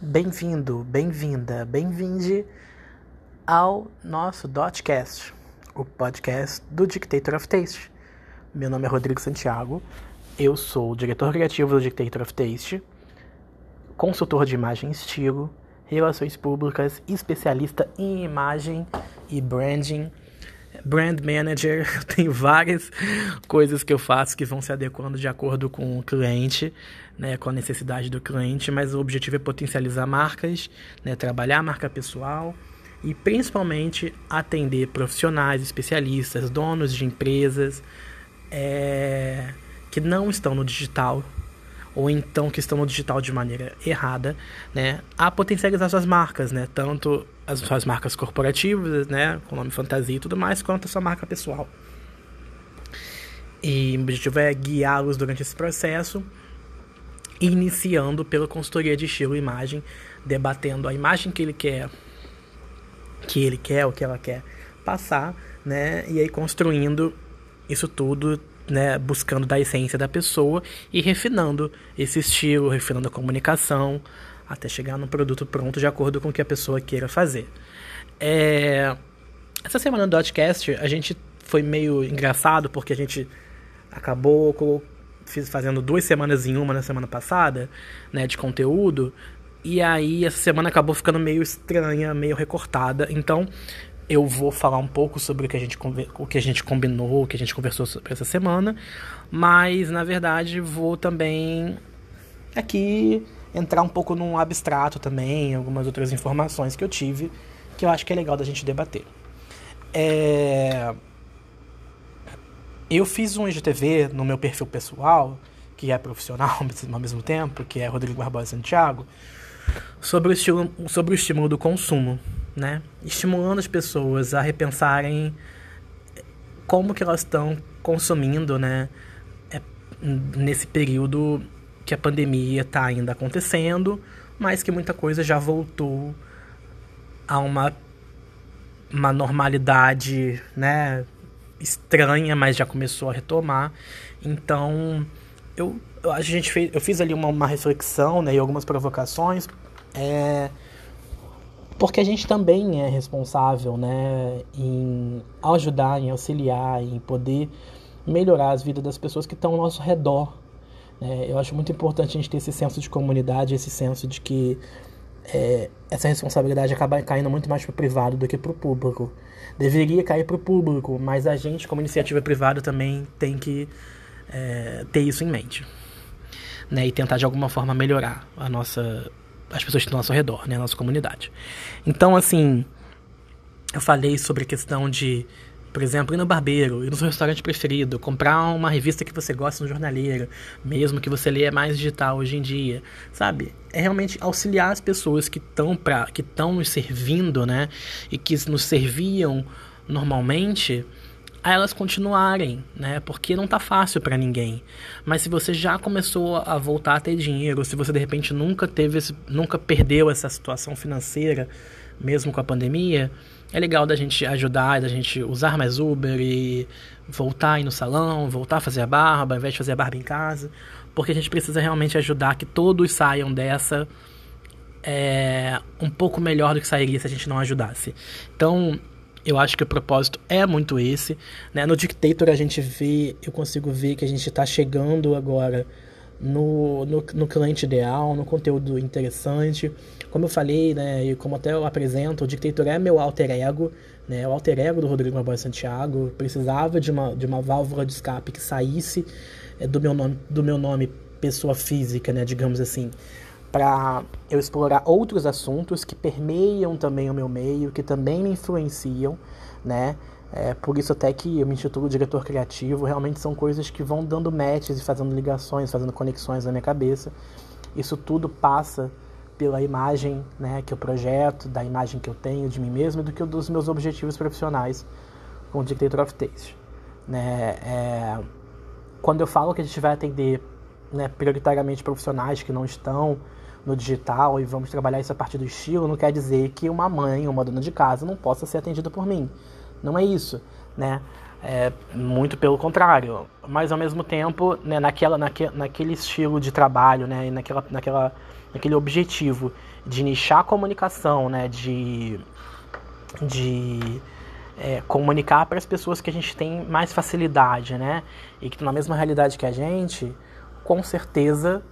Bem-vindo, bem-vinda, bem-vinde ao nosso Dotcast, o podcast do Dictator of Taste. Meu nome é Rodrigo Santiago, eu sou o diretor criativo do Dictator of Taste, consultor de imagem e estilo, relações públicas, especialista em imagem e branding brand manager, tem várias coisas que eu faço que vão se adequando de acordo com o cliente, né, com a necessidade do cliente, mas o objetivo é potencializar marcas, né, trabalhar a marca pessoal e principalmente atender profissionais, especialistas, donos de empresas é, que não estão no digital ou então que estão no digital de maneira errada, né, a potencializar suas marcas, né, tanto as suas marcas corporativas, né, com nome fantasia e tudo mais, quanto a sua marca pessoal. E o objetivo é guiá-los durante esse processo, iniciando pela consultoria de estilo e imagem, debatendo a imagem que ele quer, que ele quer, o que ela quer passar, né, e aí construindo isso tudo né, buscando da essência da pessoa e refinando esse estilo, refinando a comunicação, até chegar no produto pronto de acordo com o que a pessoa queira fazer. É... Essa semana do Dotcast a gente foi meio engraçado porque a gente acabou fazendo duas semanas em uma na semana passada, né, de conteúdo, e aí essa semana acabou ficando meio estranha, meio recortada. Então, eu vou falar um pouco sobre o que a gente, o que a gente combinou, o que a gente conversou sobre essa semana, mas na verdade vou também aqui entrar um pouco num abstrato também, algumas outras informações que eu tive que eu acho que é legal da gente debater. É... Eu fiz um IGTV no meu perfil pessoal, que é profissional ao mesmo tempo, que é Rodrigo Barbosa Santiago, sobre o, estilo, sobre o estímulo do consumo né? Estimulando as pessoas a repensarem como que elas estão consumindo, né? É, nesse período que a pandemia está ainda acontecendo, mas que muita coisa já voltou a uma, uma normalidade, né? Estranha, mas já começou a retomar. Então, eu, a gente fez, eu fiz ali uma, uma reflexão, né? E algumas provocações. É, porque a gente também é responsável né, em ajudar, em auxiliar, em poder melhorar as vidas das pessoas que estão ao nosso redor. Né? Eu acho muito importante a gente ter esse senso de comunidade, esse senso de que é, essa responsabilidade acaba caindo muito mais para o privado do que para o público. Deveria cair para o público, mas a gente, como iniciativa privada, também tem que é, ter isso em mente. Né? E tentar de alguma forma melhorar a nossa as pessoas que estão ao nosso redor, né, a nossa comunidade. Então, assim, eu falei sobre a questão de, por exemplo, ir no barbeiro, ir no seu restaurante preferido, comprar uma revista que você gosta no jornaleiro, mesmo que você leia mais digital hoje em dia, sabe? É realmente auxiliar as pessoas que estão para que estão nos servindo, né, e que nos serviam normalmente a elas continuarem, né? Porque não tá fácil para ninguém. Mas se você já começou a voltar a ter dinheiro, se você de repente nunca teve esse, nunca perdeu essa situação financeira, mesmo com a pandemia, é legal da gente ajudar, da gente usar mais Uber e voltar a ir no salão, voltar a fazer a barba, ao invés de fazer a barba em casa, porque a gente precisa realmente ajudar que todos saiam dessa é, um pouco melhor do que sairia se a gente não ajudasse. Então, eu acho que o propósito é muito esse. Né? No Dictator a gente vê, eu consigo ver que a gente está chegando agora no, no, no, cliente ideal, no conteúdo interessante. Como eu falei, né, e como até eu apresento, o Dictator é meu alter ego, né, o alter ego do Rodrigo Barbosa Santiago. Precisava de uma, de uma válvula de escape que saísse é, do, meu nome, do meu nome pessoa física, né, digamos assim para eu explorar outros assuntos que permeiam também o meu meio, que também me influenciam, né? É, por isso até que eu me intitulo diretor criativo, realmente são coisas que vão dando matches e fazendo ligações, fazendo conexões na minha cabeça. Isso tudo passa pela imagem né, que eu projeto, da imagem que eu tenho de mim mesmo e do que dos meus objetivos profissionais com o Dictator of Taste. Né? É, quando eu falo que a gente vai atender né, prioritariamente profissionais que não estão no digital e vamos trabalhar isso a partir do estilo, não quer dizer que uma mãe, uma dona de casa não possa ser atendida por mim. Não é isso, né? É muito pelo contrário. Mas ao mesmo tempo, né, naquela, naque, naquele estilo de trabalho, né, naquela, naquela aquele objetivo de nichar a comunicação, né? De, de é, comunicar para as pessoas que a gente tem mais facilidade, né? E que estão na mesma realidade que a gente, com certeza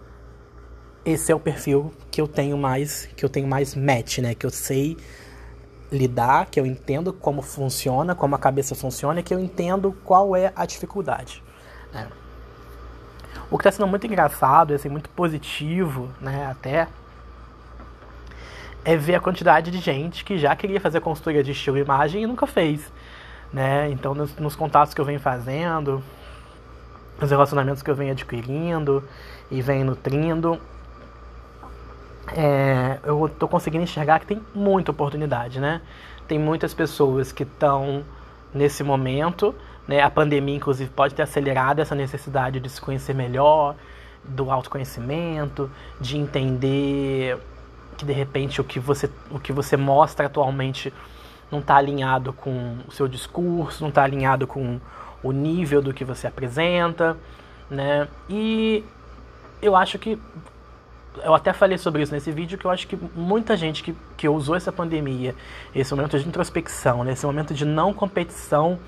esse é o perfil que eu tenho mais, que eu tenho mais match, né? Que eu sei lidar, que eu entendo como funciona, como a cabeça funciona, que eu entendo qual é a dificuldade. Né? O que está sendo muito engraçado, assim, muito positivo, né? Até é ver a quantidade de gente que já queria fazer consultoria de estilo e imagem e nunca fez. Né? Então, nos, nos contatos que eu venho fazendo, nos relacionamentos que eu venho adquirindo e venho nutrindo, é, eu estou conseguindo enxergar que tem muita oportunidade, né? Tem muitas pessoas que estão nesse momento, né? A pandemia, inclusive, pode ter acelerado essa necessidade de se conhecer melhor, do autoconhecimento, de entender que de repente o que você, o que você mostra atualmente não está alinhado com o seu discurso, não está alinhado com o nível do que você apresenta, né? E eu acho que eu até falei sobre isso nesse vídeo que eu acho que muita gente que, que usou essa pandemia, esse momento de introspecção, né, esse momento de não competição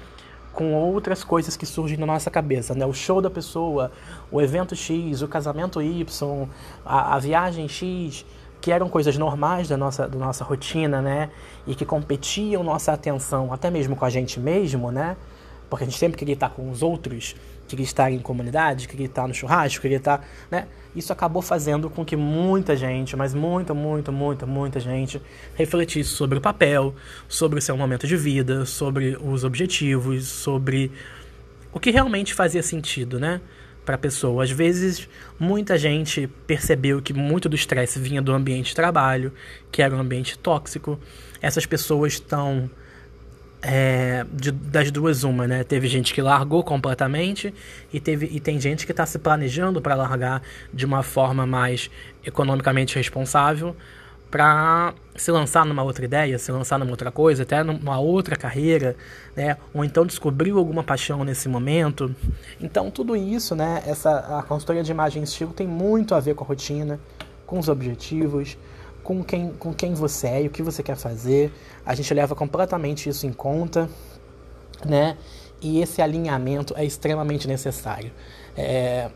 com outras coisas que surgem na nossa cabeça, né? O show da pessoa, o evento X, o casamento Y, a, a viagem X, que eram coisas normais da nossa, da nossa rotina, né? E que competiam nossa atenção, até mesmo com a gente mesmo, né? Porque a gente sempre queria estar com os outros, estar em comunidade, estar no churrasco, estar, né? Isso acabou fazendo com que muita gente, mas muita, muita, muita, muita gente refletisse sobre o papel, sobre o seu momento de vida, sobre os objetivos, sobre o que realmente fazia sentido, né? para a pessoa. Às vezes, muita gente percebeu que muito do estresse vinha do ambiente de trabalho, que era um ambiente tóxico. Essas pessoas estão é, de, das duas uma, né? Teve gente que largou completamente e, teve, e tem gente que está se planejando para largar de uma forma mais economicamente responsável para se lançar numa outra ideia, se lançar numa outra coisa, até numa outra carreira, né? Ou então descobriu alguma paixão nesse momento. Então tudo isso, né? Essa a consultoria de imagem e estilo tem muito a ver com a rotina, com os objetivos, com quem, com quem você é e o que você quer fazer. A gente leva completamente isso em conta, né? E esse alinhamento é extremamente necessário. É,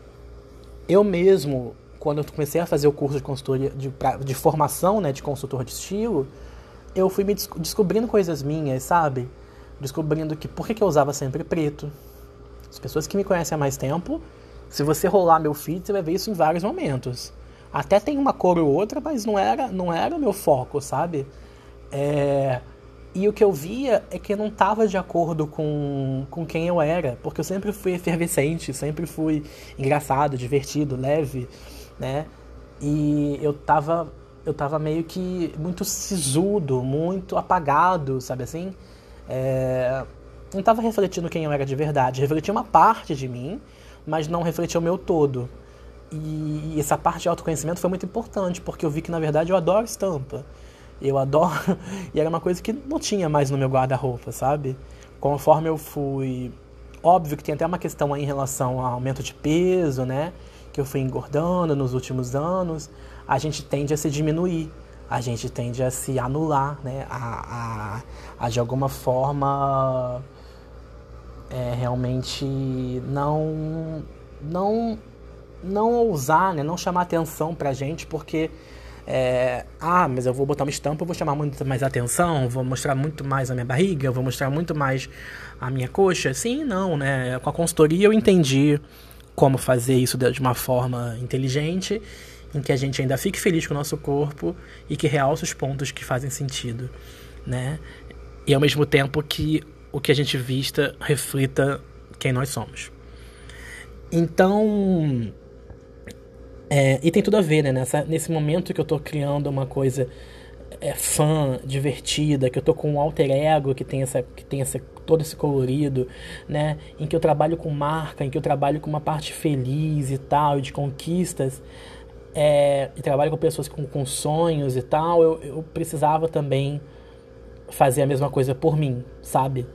eu mesmo, quando eu comecei a fazer o curso de consultoria, de, de formação, né, de consultor de estilo, eu fui me descobrindo coisas minhas, sabe? Descobrindo que por que, que eu usava sempre preto. As pessoas que me conhecem há mais tempo, se você rolar meu feed, você vai ver isso em vários momentos. Até tem uma cor ou outra, mas não era, não era o meu foco, sabe? É... E o que eu via é que eu não estava de acordo com, com quem eu era, porque eu sempre fui efervescente, sempre fui engraçado, divertido, leve, né? E eu tava, eu tava meio que muito sisudo, muito apagado, sabe assim? É... Não estava refletindo quem eu era de verdade, refletia uma parte de mim, mas não refletia o meu todo. E essa parte de autoconhecimento foi muito importante, porque eu vi que na verdade eu adoro estampa. Eu adoro. e era uma coisa que não tinha mais no meu guarda-roupa, sabe? Conforme eu fui. Óbvio que tem até uma questão aí em relação ao aumento de peso, né? Que eu fui engordando nos últimos anos. A gente tende a se diminuir. A gente tende a se anular, né? A, a, a de alguma forma. É, realmente não. Não não ousar, né, não chamar atenção pra gente, porque é, ah, mas eu vou botar uma estampa, eu vou chamar muito mais atenção, vou mostrar muito mais a minha barriga, vou mostrar muito mais a minha coxa. Sim, não, né? Com a consultoria eu entendi como fazer isso de uma forma inteligente, em que a gente ainda fique feliz com o nosso corpo e que realce os pontos que fazem sentido, né? E ao mesmo tempo que o que a gente vista reflita quem nós somos. Então, é, e tem tudo a ver, né? Nessa, nesse momento que eu tô criando uma coisa é, fã, divertida, que eu tô com um alter ego que tem, essa, que tem essa, todo esse colorido, né? Em que eu trabalho com marca, em que eu trabalho com uma parte feliz e tal, de conquistas, é, e trabalho com pessoas com, com sonhos e tal, eu, eu precisava também fazer a mesma coisa por mim, sabe?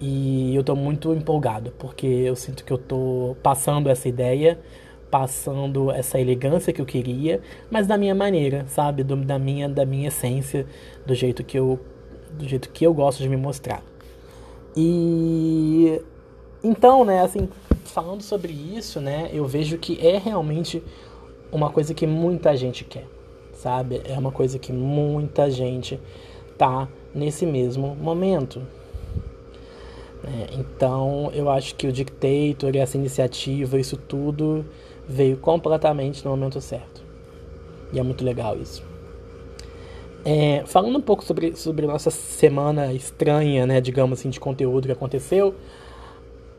E eu tô muito empolgado, porque eu sinto que eu tô passando essa ideia passando essa elegância que eu queria, mas da minha maneira, sabe? Do, da minha da minha essência, do jeito que eu do jeito que eu gosto de me mostrar. E então, né, assim, falando sobre isso, né, eu vejo que é realmente uma coisa que muita gente quer, sabe? É uma coisa que muita gente tá nesse mesmo momento. É, então, eu acho que o Dictator essa iniciativa, isso tudo veio completamente no momento certo. E é muito legal isso. É, falando um pouco sobre, sobre nossa semana estranha, né, digamos assim, de conteúdo que aconteceu,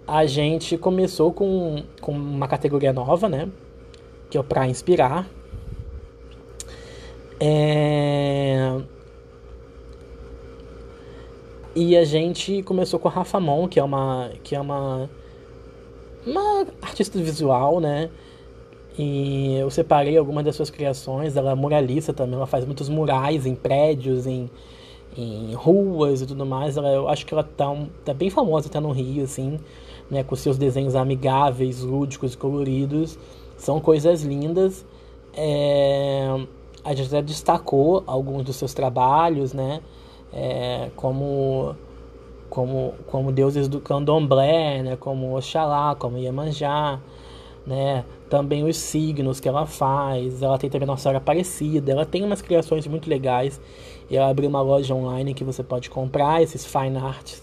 a gente começou com, com uma categoria nova, né, que é o Pra Inspirar. É... E a gente começou com a Rafa Mon, que é uma, que é uma, uma artista visual, né, e eu separei algumas das suas criações. Ela é muralista também, ela faz muitos murais em prédios, em, em ruas e tudo mais. Ela, eu acho que ela tá, um, tá bem famosa até no Rio, assim, né? Com seus desenhos amigáveis, lúdicos coloridos. São coisas lindas. É, a gente até destacou alguns dos seus trabalhos, né? É, como como como deuses do candomblé, né? Como Oxalá, como Iemanjá, né? também os signos que ela faz, ela tem também Nossa Senhora Aparecida, ela tem umas criações muito legais. E ela abriu uma loja online que você pode comprar esses fine arts,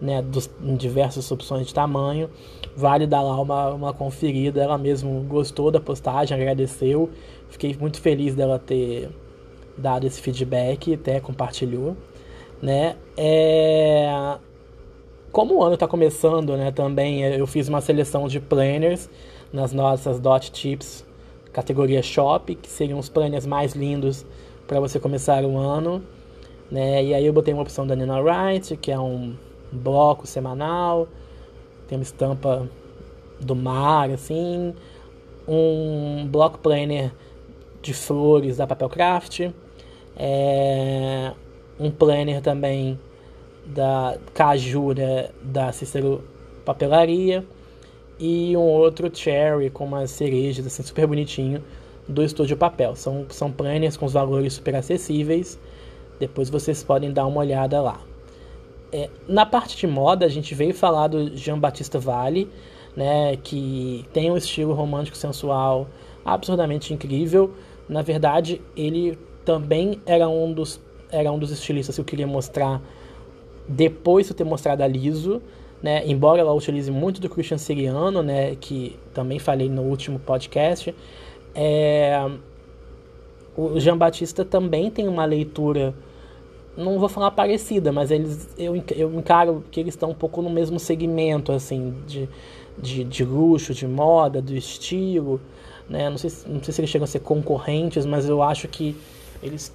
né, dos, em diversas opções de tamanho. Vale dar lá uma, uma conferida. Ela mesmo gostou da postagem, agradeceu. Fiquei muito feliz dela ter dado esse feedback, até compartilhou, né? É... Como o ano está começando, né, também eu fiz uma seleção de planners nas nossas dot tips categoria shop, que seriam os planners mais lindos para você começar o ano, né? E aí eu botei uma opção da Nina Wright, que é um bloco semanal, tem uma estampa do mar, assim, um block planner de flores da Papelcraft, é, um planner também da Caju, né, da Cícero Papelaria, e um outro cherry com umas cerejas assim super bonitinho do Estúdio Papel. São, são planners com os valores super acessíveis. Depois vocês podem dar uma olhada lá. É, na parte de moda, a gente veio falar do Jean Batista Vale, né, que tem um estilo romântico sensual absurdamente incrível. Na verdade, ele também era um dos, era um dos estilistas que eu queria mostrar depois de eu ter mostrado a Liso né? Embora ela utilize muito do Christian Siriano, né? Que também falei no último podcast, é... o Jean Batista também tem uma leitura, não vou falar parecida, mas eles eu, eu encaro que eles estão um pouco no mesmo segmento, assim, de, de, de luxo, de moda, do estilo, né? Não sei, não sei se eles chegam a ser concorrentes, mas eu acho que eles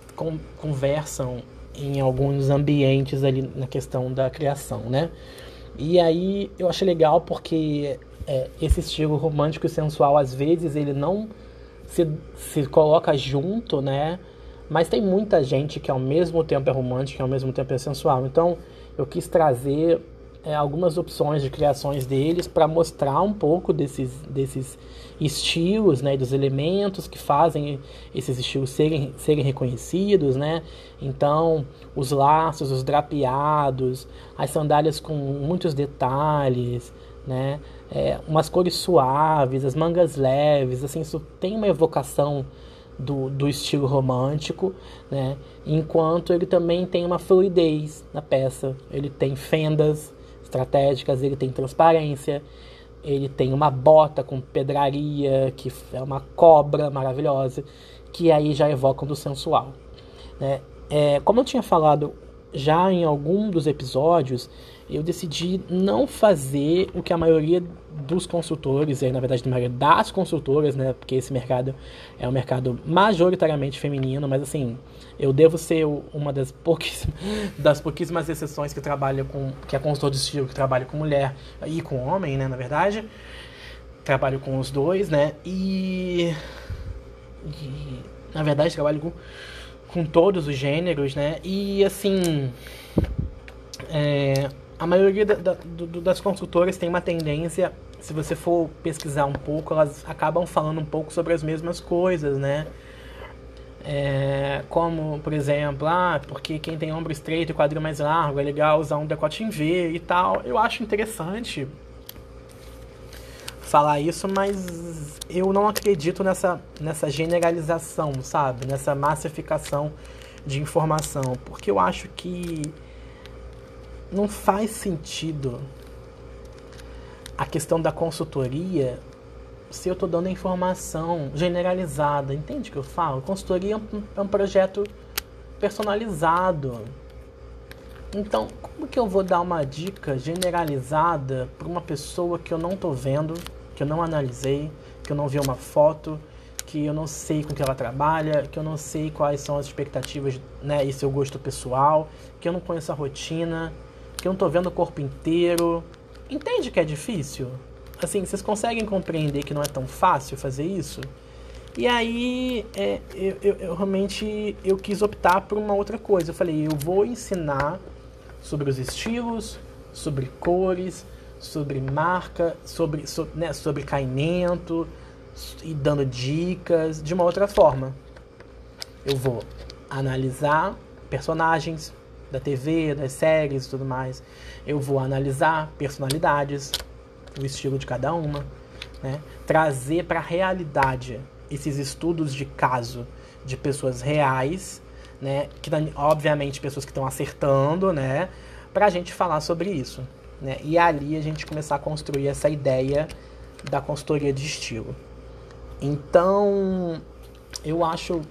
conversam em alguns ambientes ali na questão da criação, né? E aí eu achei legal porque é, esse estilo romântico e sensual, às vezes, ele não se, se coloca junto, né? Mas tem muita gente que ao mesmo tempo é romântica e ao mesmo tempo é sensual. Então eu quis trazer é, algumas opções de criações deles para mostrar um pouco desses, desses estilos, né, dos elementos que fazem esses estilos serem, serem reconhecidos, né? Então, os laços, os drapeados, as sandálias com muitos detalhes, né? É, umas cores suaves, as mangas leves, assim, isso tem uma evocação do, do estilo romântico, né? Enquanto ele também tem uma fluidez na peça, ele tem fendas estratégicas, ele tem transparência, ele tem uma bota com pedraria, que é uma cobra maravilhosa, que aí já evocam do sensual. Né? É, como eu tinha falado já em algum dos episódios, eu decidi não fazer o que a maioria dos consultores, na verdade a maioria das consultoras, né, porque esse mercado é um mercado majoritariamente feminino, mas assim, eu devo ser uma das pouquíssimas, das pouquíssimas exceções que trabalha com, que é consultor de estilo, que trabalha com mulher e com homem, né, na verdade. Trabalho com os dois, né, e, e na verdade trabalho com, com todos os gêneros, né, e assim, é, a maioria da, da, do, das consultoras tem uma tendência se você for pesquisar um pouco, elas acabam falando um pouco sobre as mesmas coisas, né? É, como, por exemplo, ah, porque quem tem ombro estreito e quadril mais largo é legal usar um decote em V e tal. Eu acho interessante falar isso, mas eu não acredito nessa, nessa generalização, sabe? Nessa massificação de informação, porque eu acho que não faz sentido a questão da consultoria se eu estou dando informação generalizada. Entende o que eu falo? Consultoria é um, é um projeto personalizado. Então, como que eu vou dar uma dica generalizada para uma pessoa que eu não estou vendo, que eu não analisei, que eu não vi uma foto, que eu não sei com que ela trabalha, que eu não sei quais são as expectativas né, e seu gosto pessoal, que eu não conheço a rotina, que eu não estou vendo o corpo inteiro. Entende que é difícil? Assim, vocês conseguem compreender que não é tão fácil fazer isso? E aí, é, eu, eu, eu, realmente eu quis optar por uma outra coisa. Eu falei, eu vou ensinar sobre os estilos, sobre cores, sobre marca, sobre, so, né, sobre caimento e dando dicas de uma outra forma. Eu vou analisar personagens da TV, das séries e tudo mais. Eu vou analisar personalidades, o estilo de cada uma, né? trazer para a realidade esses estudos de caso de pessoas reais, né? que obviamente pessoas que estão acertando, né? para a gente falar sobre isso. Né? E ali a gente começar a construir essa ideia da consultoria de estilo. Então, eu acho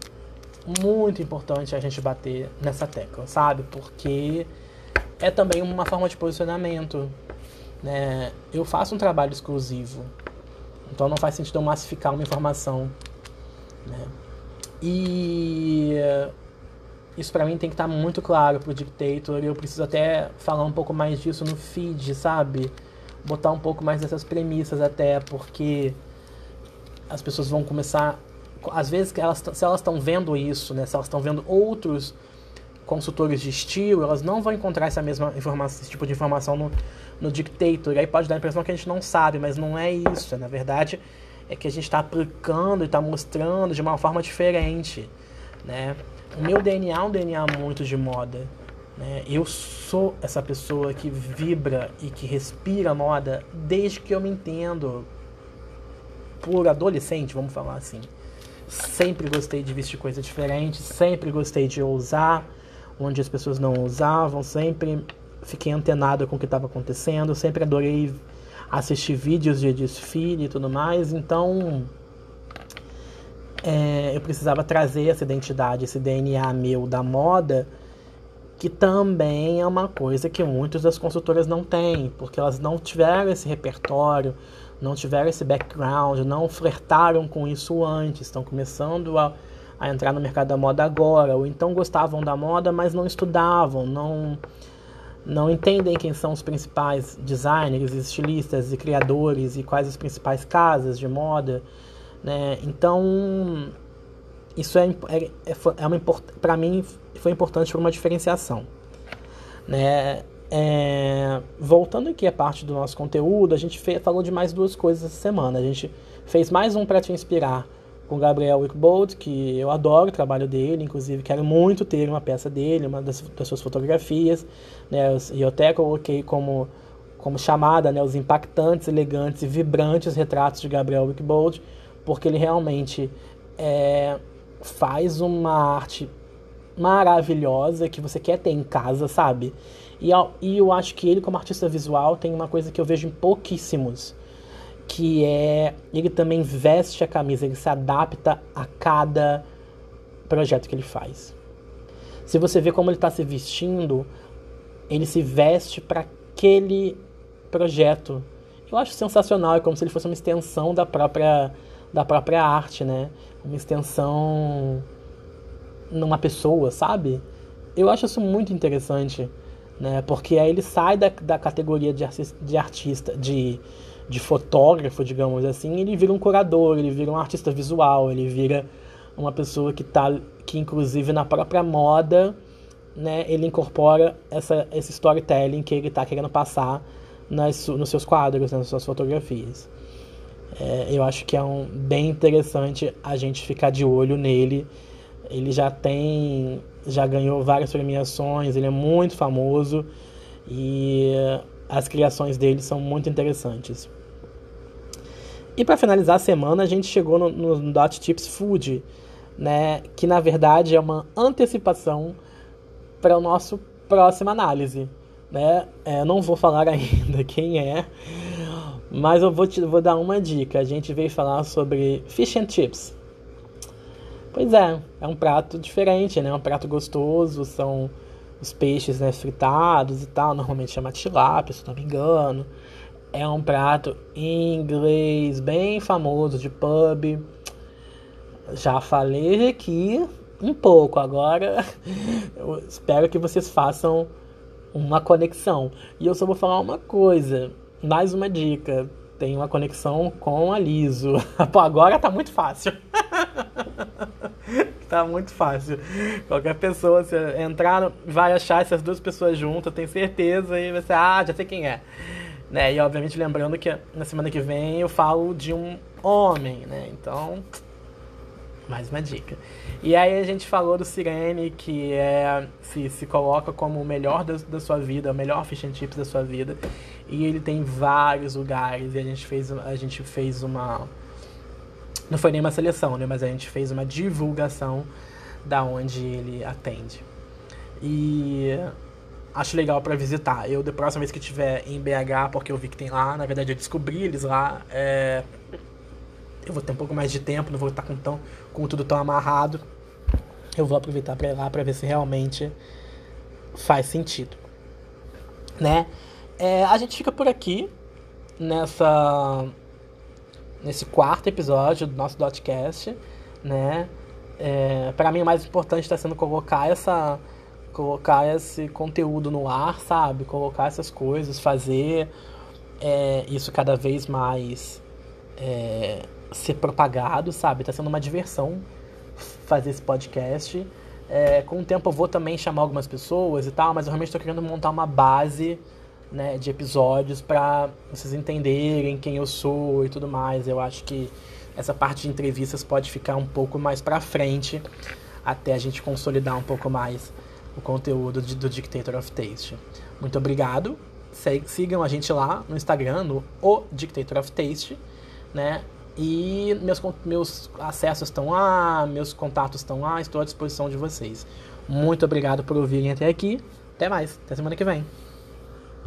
muito importante a gente bater nessa tecla, sabe? Porque é também uma forma de posicionamento, né? Eu faço um trabalho exclusivo, então não faz sentido eu massificar uma informação. Né? E isso para mim tem que estar tá muito claro pro Dictator. Eu preciso até falar um pouco mais disso no feed, sabe? Botar um pouco mais dessas premissas até, porque as pessoas vão começar. Às vezes, elas, se elas estão vendo isso, né? Se elas estão vendo outros consultores de estilo, elas não vão encontrar essa mesma informação, esse tipo de informação no, no Dictator. E aí pode dar a impressão que a gente não sabe, mas não é isso. Na verdade, é que a gente está aplicando e está mostrando de uma forma diferente, né? O meu DNA é um DNA muito de moda. Né? Eu sou essa pessoa que vibra e que respira moda desde que eu me entendo por adolescente, vamos falar assim. Sempre gostei de vestir coisas diferentes, sempre gostei de ousar, onde as pessoas não usavam, sempre fiquei antenado com o que estava acontecendo, sempre adorei assistir vídeos de desfile e tudo mais, então é, eu precisava trazer essa identidade, esse DNA meu da moda, que também é uma coisa que muitas das consultoras não têm, porque elas não tiveram esse repertório, não tiveram esse background, não flertaram com isso antes, estão começando a a entrar no mercado da moda agora, ou então gostavam da moda, mas não estudavam, não não entendem quem são os principais designers, estilistas e criadores e quais as principais casas de moda, né? Então isso é, é, é, é uma para mim foi importante por uma diferenciação, né? É, voltando aqui a parte do nosso conteúdo, a gente fez, falou de mais duas coisas essa semana. A gente fez mais um para te inspirar, com Gabriel Wickbold, que eu adoro o trabalho dele, inclusive quero muito ter uma peça dele, uma das, das suas fotografias, né, e eu até coloquei como, como chamada né, os impactantes, elegantes e vibrantes retratos de Gabriel Wickbold, porque ele realmente é, faz uma arte maravilhosa que você quer ter em casa, sabe? E, e eu acho que ele, como artista visual, tem uma coisa que eu vejo em pouquíssimos, que é ele também veste a camisa, ele se adapta a cada projeto que ele faz. Se você vê como ele está se vestindo, ele se veste para aquele projeto. Eu acho sensacional, é como se ele fosse uma extensão da própria da própria arte, né? Uma extensão numa pessoa, sabe? Eu acho isso muito interessante, né? Porque aí ele sai da, da categoria de, artista, de artista, de de fotógrafo, digamos assim, ele vira um curador, ele vira um artista visual, ele vira uma pessoa que tá que inclusive na própria moda, né, ele incorpora essa esse storytelling que ele está querendo passar nas, nos seus quadros, nas suas fotografias. É, eu acho que é um, bem interessante a gente ficar de olho nele. Ele já tem, já ganhou várias premiações, ele é muito famoso e as criações dele são muito interessantes. E para finalizar a semana, a gente chegou no, no Dot Tips Food, né, que na verdade é uma antecipação para o nosso próxima análise, né? É, não vou falar ainda quem é, mas eu vou te vou dar uma dica. A gente veio falar sobre fish and chips. Pois é, é um prato diferente, né? Um prato gostoso, são os peixes né, fritados e tal, normalmente chama tilápia, se não me engano. É um prato inglês bem famoso de pub. Já falei aqui um pouco, agora eu espero que vocês façam uma conexão. E eu só vou falar uma coisa, mais uma dica. Tem uma conexão com a Liso. Pô, agora tá muito fácil. tá muito fácil. Qualquer pessoa, se entrar, vai achar essas duas pessoas juntas, tenho certeza, e você, ah, já sei quem é. Né? E obviamente lembrando que na semana que vem eu falo de um homem, né? Então, mais uma dica. E aí a gente falou do Sirene, que é, se, se coloca como o melhor da, da sua vida, o melhor fish and chips da sua vida. E ele tem vários lugares, e a gente fez, a gente fez uma não foi nem uma seleção, né? Mas a gente fez uma divulgação da onde ele atende. E acho legal para visitar. Eu, da próxima vez que estiver em BH, porque eu vi que tem lá, na verdade eu descobri eles lá, é... eu vou ter um pouco mais de tempo, não vou estar com, tão, com tudo tão amarrado. Eu vou aproveitar para ir lá para ver se realmente faz sentido. Né? É, a gente fica por aqui nessa nesse quarto episódio do nosso Dotcast, né? É, para mim o mais importante está sendo colocar essa colocar esse conteúdo no ar, sabe? Colocar essas coisas, fazer é, isso cada vez mais é, ser propagado, sabe? Tá sendo uma diversão fazer esse podcast. É, com o tempo eu vou também chamar algumas pessoas e tal, mas eu realmente estou querendo montar uma base né, de episódios para vocês entenderem quem eu sou e tudo mais. Eu acho que essa parte de entrevistas pode ficar um pouco mais para frente até a gente consolidar um pouco mais o conteúdo de, do Dictator of Taste. Muito obrigado. Sigam a gente lá no Instagram, no O Dictator of Taste, né? E meus, meus acessos estão lá, meus contatos estão lá, estou à disposição de vocês. Muito obrigado por ouvirem até aqui. Até mais, até semana que vem.